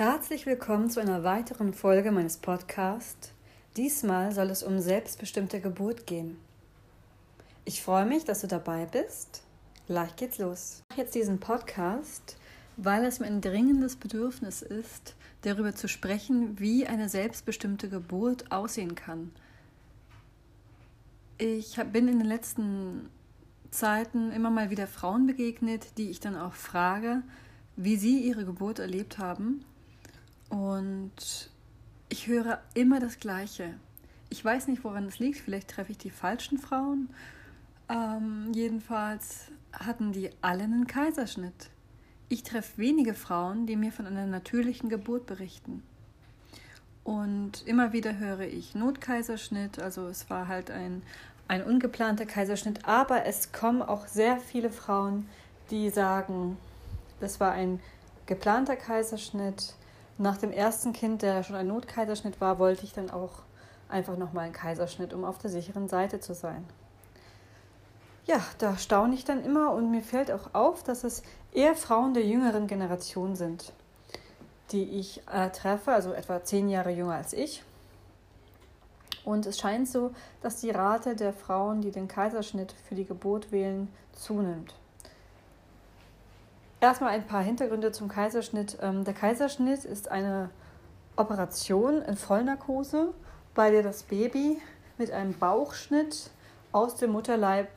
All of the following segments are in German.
Herzlich willkommen zu einer weiteren Folge meines Podcasts. Diesmal soll es um selbstbestimmte Geburt gehen. Ich freue mich, dass du dabei bist. Gleich geht's los. Ich mache jetzt diesen Podcast, weil es mir ein dringendes Bedürfnis ist, darüber zu sprechen, wie eine selbstbestimmte Geburt aussehen kann. Ich bin in den letzten Zeiten immer mal wieder Frauen begegnet, die ich dann auch frage, wie sie ihre Geburt erlebt haben und ich höre immer das Gleiche. Ich weiß nicht, woran es liegt. Vielleicht treffe ich die falschen Frauen. Ähm, jedenfalls hatten die alle einen Kaiserschnitt. Ich treffe wenige Frauen, die mir von einer natürlichen Geburt berichten. Und immer wieder höre ich Notkaiserschnitt, also es war halt ein, ein ungeplanter Kaiserschnitt, aber es kommen auch sehr viele Frauen, die sagen, das war ein geplanter Kaiserschnitt, nach dem ersten Kind, der schon ein Notkaiserschnitt war, wollte ich dann auch einfach nochmal einen Kaiserschnitt, um auf der sicheren Seite zu sein. Ja, da staune ich dann immer und mir fällt auch auf, dass es eher Frauen der jüngeren Generation sind, die ich äh, treffe, also etwa zehn Jahre jünger als ich. Und es scheint so, dass die Rate der Frauen, die den Kaiserschnitt für die Geburt wählen, zunimmt. Erstmal ein paar Hintergründe zum Kaiserschnitt. Ähm, der Kaiserschnitt ist eine Operation in Vollnarkose, bei der das Baby mit einem Bauchschnitt aus dem Mutterleib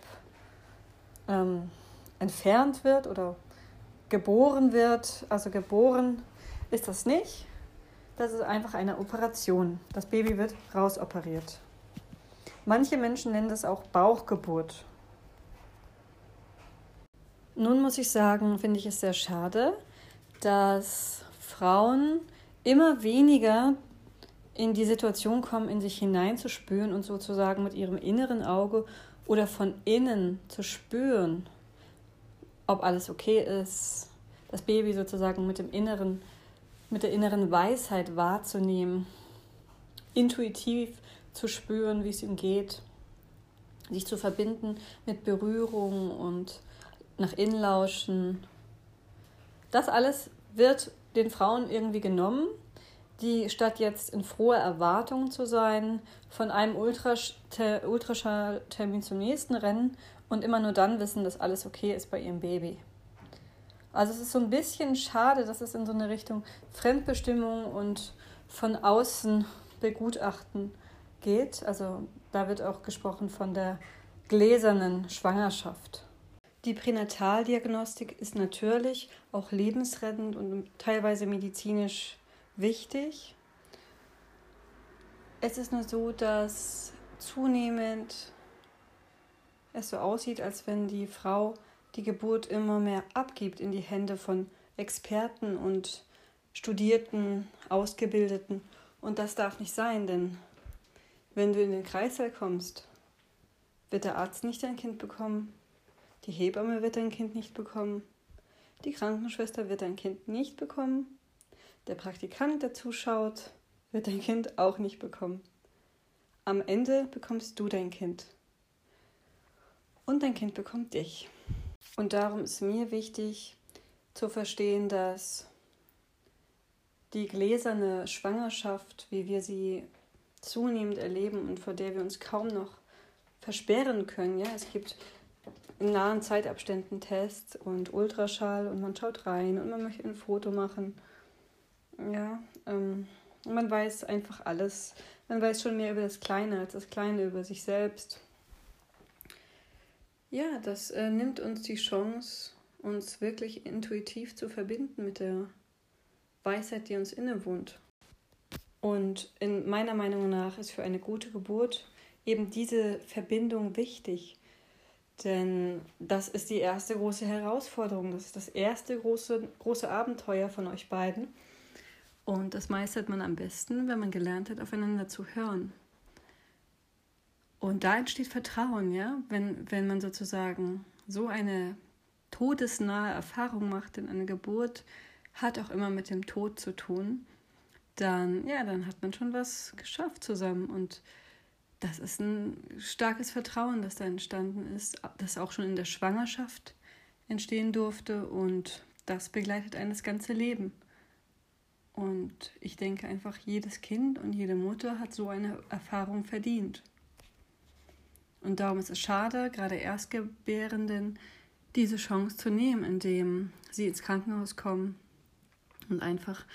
ähm, entfernt wird oder geboren wird. Also geboren ist das nicht. Das ist einfach eine Operation. Das Baby wird rausoperiert. Manche Menschen nennen das auch Bauchgeburt. Nun muss ich sagen, finde ich es sehr schade, dass Frauen immer weniger in die Situation kommen, in sich hineinzuspüren und sozusagen mit ihrem inneren Auge oder von innen zu spüren, ob alles okay ist, das Baby sozusagen mit dem inneren, mit der inneren Weisheit wahrzunehmen, intuitiv zu spüren, wie es ihm geht, sich zu verbinden mit Berührung und nach innen lauschen. Das alles wird den Frauen irgendwie genommen, die statt jetzt in froher Erwartung zu sein, von einem Ultraschalltermin zum nächsten rennen und immer nur dann wissen, dass alles okay ist bei ihrem Baby. Also es ist so ein bisschen schade, dass es in so eine Richtung Fremdbestimmung und von außen begutachten geht. Also da wird auch gesprochen von der gläsernen Schwangerschaft. Die Pränataldiagnostik ist natürlich auch lebensrettend und teilweise medizinisch wichtig. Es ist nur so, dass zunehmend es so aussieht, als wenn die Frau die Geburt immer mehr abgibt in die Hände von Experten und Studierten, Ausgebildeten. Und das darf nicht sein, denn wenn du in den Kreißsaal kommst, wird der Arzt nicht dein Kind bekommen, die Hebamme wird dein Kind nicht bekommen. Die Krankenschwester wird dein Kind nicht bekommen. Der Praktikant, der zuschaut, wird dein Kind auch nicht bekommen. Am Ende bekommst du dein Kind. Und dein Kind bekommt dich. Und darum ist mir wichtig zu verstehen, dass die gläserne Schwangerschaft, wie wir sie zunehmend erleben und vor der wir uns kaum noch versperren können, ja, es gibt in nahen Zeitabständen Tests und Ultraschall und man schaut rein und man möchte ein Foto machen. Ja, ähm, man weiß einfach alles. Man weiß schon mehr über das Kleine als das Kleine über sich selbst. Ja, das äh, nimmt uns die Chance, uns wirklich intuitiv zu verbinden mit der Weisheit, die uns innewohnt. Und in meiner Meinung nach ist für eine gute Geburt eben diese Verbindung wichtig. Denn das ist die erste große Herausforderung. Das ist das erste große, große Abenteuer von euch beiden. Und das meistert man am besten, wenn man gelernt hat, aufeinander zu hören. Und da entsteht Vertrauen, ja, wenn, wenn man sozusagen so eine todesnahe Erfahrung macht, denn eine Geburt hat auch immer mit dem Tod zu tun, dann, ja, dann hat man schon was geschafft zusammen. Und das ist ein starkes Vertrauen, das da entstanden ist, das auch schon in der Schwangerschaft entstehen durfte und das begleitet einen das ganze Leben. Und ich denke einfach, jedes Kind und jede Mutter hat so eine Erfahrung verdient. Und darum ist es schade, gerade Erstgebärenden diese Chance zu nehmen, indem sie ins Krankenhaus kommen und einfach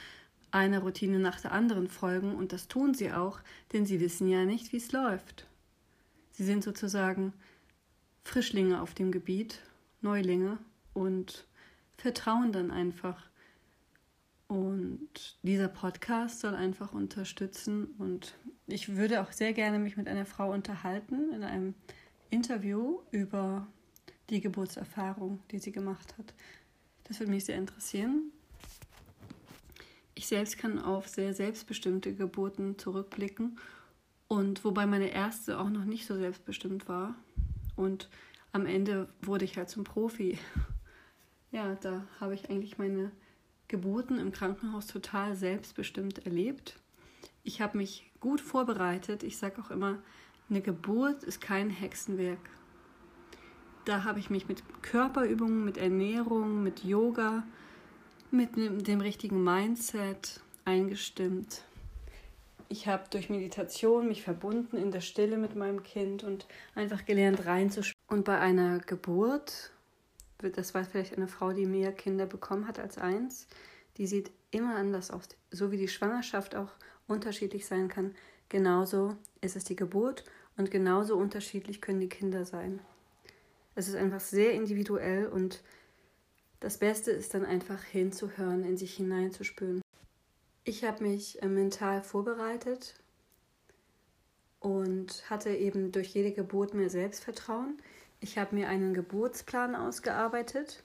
einer Routine nach der anderen folgen. Und das tun sie auch, denn sie wissen ja nicht, wie es läuft. Sie sind sozusagen Frischlinge auf dem Gebiet, Neulinge und vertrauen dann einfach. Und dieser Podcast soll einfach unterstützen und ich würde auch sehr gerne mich mit einer Frau unterhalten in einem Interview über die Geburtserfahrung, die sie gemacht hat. Das würde mich sehr interessieren. Ich selbst kann auf sehr selbstbestimmte Geburten zurückblicken und wobei meine erste auch noch nicht so selbstbestimmt war und am Ende wurde ich halt zum Profi. Ja, da habe ich eigentlich meine Geburten im Krankenhaus total selbstbestimmt erlebt. Ich habe mich gut vorbereitet. Ich sage auch immer, eine Geburt ist kein Hexenwerk. Da habe ich mich mit Körperübungen, mit Ernährung, mit Yoga, mit dem richtigen Mindset eingestimmt. Ich habe durch Meditation mich verbunden in der Stille mit meinem Kind und einfach gelernt reinzuspüren. Und bei einer Geburt, das war vielleicht eine Frau, die mehr Kinder bekommen hat als eins, die sieht immer anders aus. So wie die Schwangerschaft auch unterschiedlich sein kann, genauso ist es die Geburt und genauso unterschiedlich können die Kinder sein. Es ist einfach sehr individuell und das Beste ist dann einfach hinzuhören, in sich hineinzuspüren. Ich habe mich äh, mental vorbereitet und hatte eben durch jede Geburt mehr Selbstvertrauen. Ich habe mir einen Geburtsplan ausgearbeitet.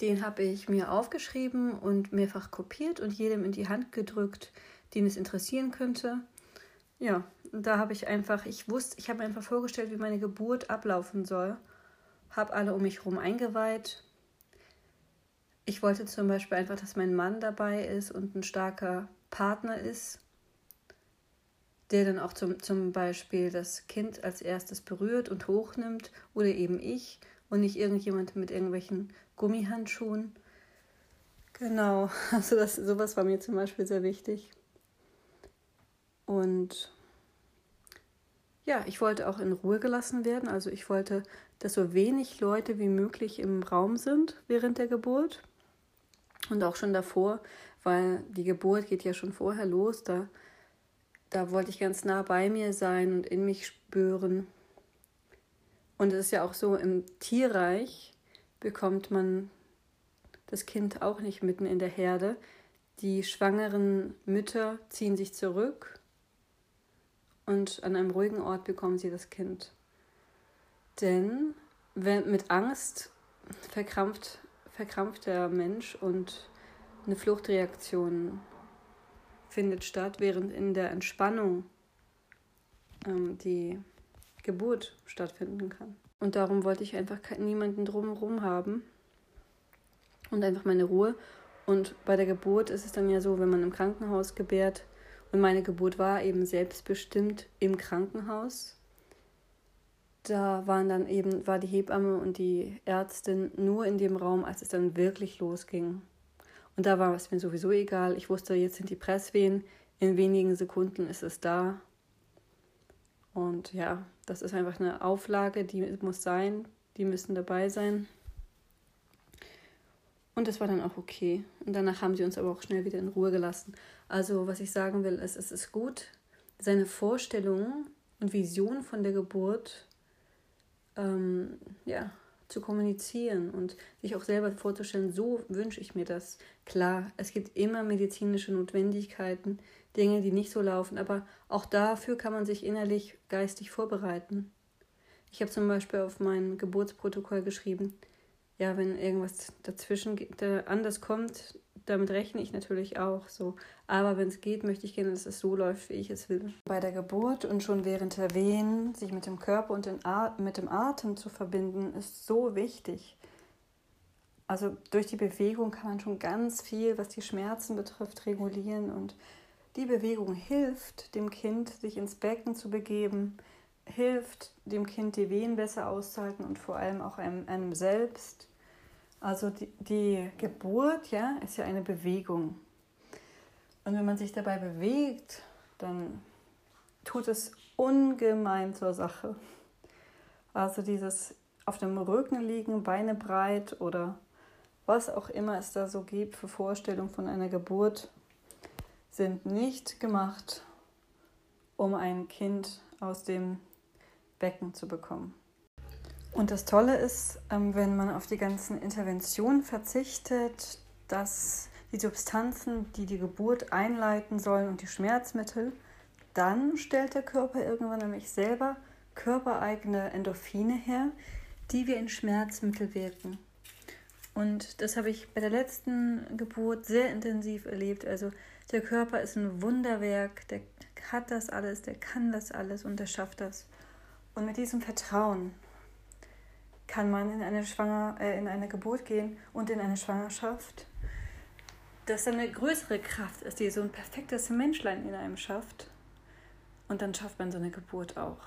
Den habe ich mir aufgeschrieben und mehrfach kopiert und jedem in die Hand gedrückt, den es interessieren könnte. Ja, da habe ich einfach, ich wusste, ich habe mir einfach vorgestellt, wie meine Geburt ablaufen soll. Habe alle um mich herum eingeweiht. Ich wollte zum Beispiel einfach, dass mein Mann dabei ist und ein starker Partner ist, der dann auch zum, zum Beispiel das Kind als erstes berührt und hochnimmt oder eben ich und nicht irgendjemand mit irgendwelchen Gummihandschuhen. Genau, also das, sowas war mir zum Beispiel sehr wichtig. Und ja, ich wollte auch in Ruhe gelassen werden. Also ich wollte, dass so wenig Leute wie möglich im Raum sind während der Geburt und auch schon davor, weil die Geburt geht ja schon vorher los. Da, da wollte ich ganz nah bei mir sein und in mich spüren. Und es ist ja auch so, im Tierreich bekommt man das Kind auch nicht mitten in der Herde. Die schwangeren Mütter ziehen sich zurück und an einem ruhigen Ort bekommen sie das Kind. Denn wenn, mit Angst verkrampft, verkrampft der Mensch und eine Fluchtreaktion findet statt, während in der Entspannung ähm, die Geburt stattfinden kann. Und darum wollte ich einfach niemanden drumherum haben und einfach meine Ruhe. Und bei der Geburt ist es dann ja so, wenn man im Krankenhaus gebärt, und meine Geburt war eben selbstbestimmt im Krankenhaus. Da waren dann eben, war die Hebamme und die Ärztin nur in dem Raum, als es dann wirklich losging. Und da war es mir sowieso egal. Ich wusste, jetzt sind die Presswehen, in wenigen Sekunden ist es da. Und ja, das ist einfach eine Auflage, die muss sein, die müssen dabei sein. Und das war dann auch okay. Und danach haben sie uns aber auch schnell wieder in Ruhe gelassen. Also, was ich sagen will, ist, es ist gut, seine Vorstellungen und Vision von der Geburt ähm, ja, zu kommunizieren und sich auch selber vorzustellen, so wünsche ich mir das. Klar, es gibt immer medizinische Notwendigkeiten, Dinge, die nicht so laufen, aber auch dafür kann man sich innerlich, geistig vorbereiten. Ich habe zum Beispiel auf mein Geburtsprotokoll geschrieben, ja, wenn irgendwas dazwischen anders kommt, damit rechne ich natürlich auch so. Aber wenn es geht, möchte ich gerne, dass es so läuft, wie ich es will. Bei der Geburt und schon während der Wehen, sich mit dem Körper und mit dem Atem zu verbinden, ist so wichtig. Also durch die Bewegung kann man schon ganz viel, was die Schmerzen betrifft, regulieren. Und die Bewegung hilft dem Kind, sich ins Becken zu begeben, hilft dem Kind, die Wehen besser auszuhalten und vor allem auch einem, einem selbst Also die, die Geburt, ja, ist ja eine Bewegung. Und wenn man sich dabei bewegt, dann tut es ungemein zur Sache. Also dieses auf dem Rücken liegen, Beine breit oder was auch immer es da so gibt für Vorstellungen von einer Geburt, sind nicht gemacht, um ein Kind aus dem Becken zu bekommen. Und das Tolle ist, ähm, wenn man auf die ganzen Interventionen verzichtet, dass die Substanzen, die die Geburt einleiten sollen und die Schmerzmittel, dann stellt der Körper irgendwann nämlich selber körpereigene Endorphine her, die wir in Schmerzmittel wirken. Und das habe ich bei der letzten Geburt sehr intensiv erlebt. Also der Körper ist ein Wunderwerk, der hat das alles, der kann das alles und der schafft das. Und mit diesem Vertrauen kann man in eine, Schwanger, äh, in eine Geburt gehen und in eine Schwangerschaft, dass da eine größere Kraft ist, die so ein perfektes Menschlein in einem schafft. Und dann schafft man so eine Geburt auch.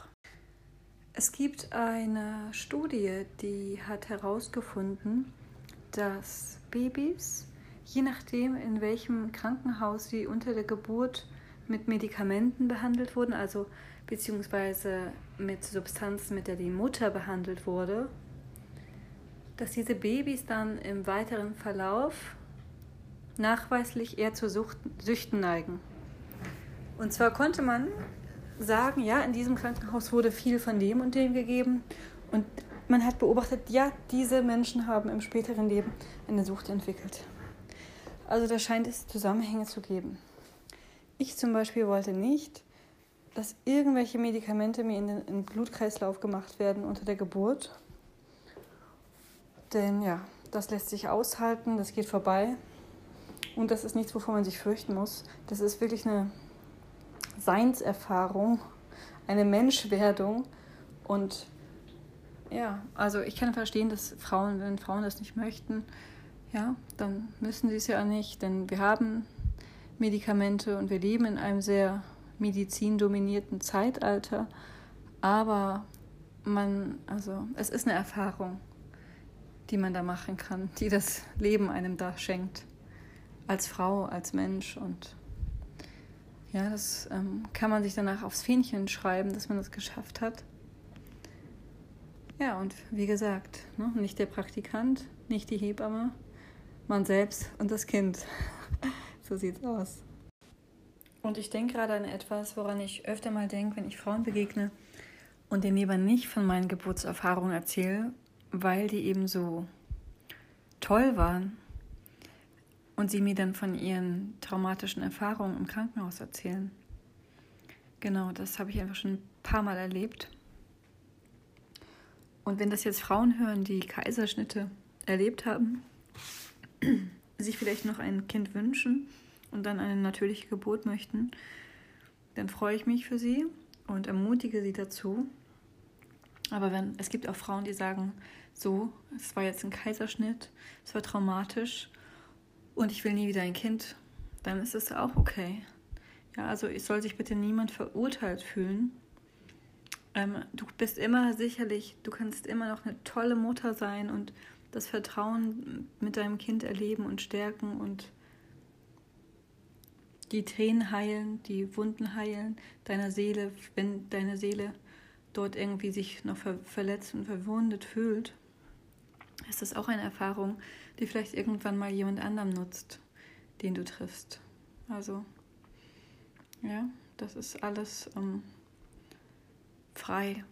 Es gibt eine Studie, die hat herausgefunden, dass Babys, je nachdem, in welchem Krankenhaus sie unter der Geburt mit Medikamenten behandelt wurden, also beziehungsweise mit Substanzen, mit der die Mutter behandelt wurde, dass diese Babys dann im weiteren Verlauf nachweislich eher zu Sucht, Süchten neigen. Und zwar konnte man sagen, ja, in diesem Krankenhaus wurde viel von dem und dem gegeben. Und man hat beobachtet, ja, diese Menschen haben im späteren Leben eine Sucht entwickelt. Also da scheint es Zusammenhänge zu geben. Ich zum Beispiel wollte nicht, dass irgendwelche Medikamente mir in den Blutkreislauf gemacht werden unter der Geburt. Denn ja, das lässt sich aushalten, das geht vorbei. Und das ist nichts, wovor man sich fürchten muss. Das ist wirklich eine Seinserfahrung, eine Menschwerdung. Und ja, also ich kann verstehen, dass Frauen, wenn Frauen das nicht möchten, ja, dann müssen sie es ja nicht, denn wir haben Medikamente und wir leben in einem sehr medizindominierten Zeitalter. Aber man, also es ist eine Erfahrung, die man da machen kann, die das Leben einem da schenkt. Als Frau, als Mensch und ja, das ähm, kann man sich danach aufs Fähnchen schreiben, dass man das geschafft hat. Ja, und wie gesagt, ne, nicht der Praktikant, nicht die Hebamme, man selbst und das Kind. so sieht's aus. Und ich denke gerade an etwas, woran ich öfter mal denke, wenn ich Frauen begegne und denen lieber nicht von meinen Geburtserfahrungen erzähle, weil die eben so toll waren und sie mir dann von ihren traumatischen Erfahrungen im Krankenhaus erzählen. Genau, das habe ich einfach schon ein paar Mal erlebt. Und wenn das jetzt Frauen hören, die Kaiserschnitte erlebt haben, sich vielleicht noch ein Kind wünschen und dann eine natürliche Geburt möchten, dann freue ich mich für sie und ermutige sie dazu. Aber wenn es gibt auch Frauen, die sagen, so, es war jetzt ein Kaiserschnitt, es war traumatisch und ich will nie wieder ein Kind, dann ist es auch okay. Ja, also es soll sich bitte niemand verurteilt fühlen. Ähm, du bist immer sicherlich, du kannst immer noch eine tolle Mutter sein und das Vertrauen mit deinem Kind erleben und stärken und die Tränen heilen, die Wunden heilen deiner Seele, wenn deine Seele dort irgendwie sich noch ver verletzt und verwundet fühlt, ist das auch eine Erfahrung, die vielleicht irgendwann mal jemand anderem nutzt, den du triffst. Also, ja, das ist alles um, frei.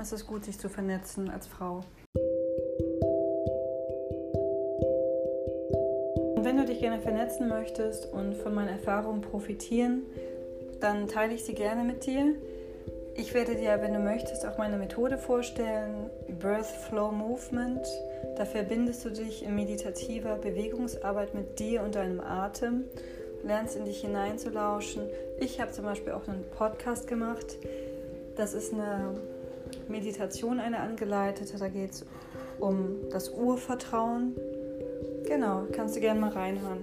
Es ist gut, sich zu vernetzen als Frau. Gerne vernetzen möchtest und von meinen Erfahrungen profitieren, dann teile ich sie gerne mit dir. Ich werde dir, wenn du möchtest, auch meine Methode vorstellen, Birth Flow Movement. Da verbindest du dich in meditativer Bewegungsarbeit mit dir und deinem Atem, lernst in dich hineinzulauschen. Ich habe zum Beispiel auch einen Podcast gemacht. Das ist eine Meditation, eine angeleitete. Da geht es um das Urvertrauen. Genau, kannst du gerne mal reinhören.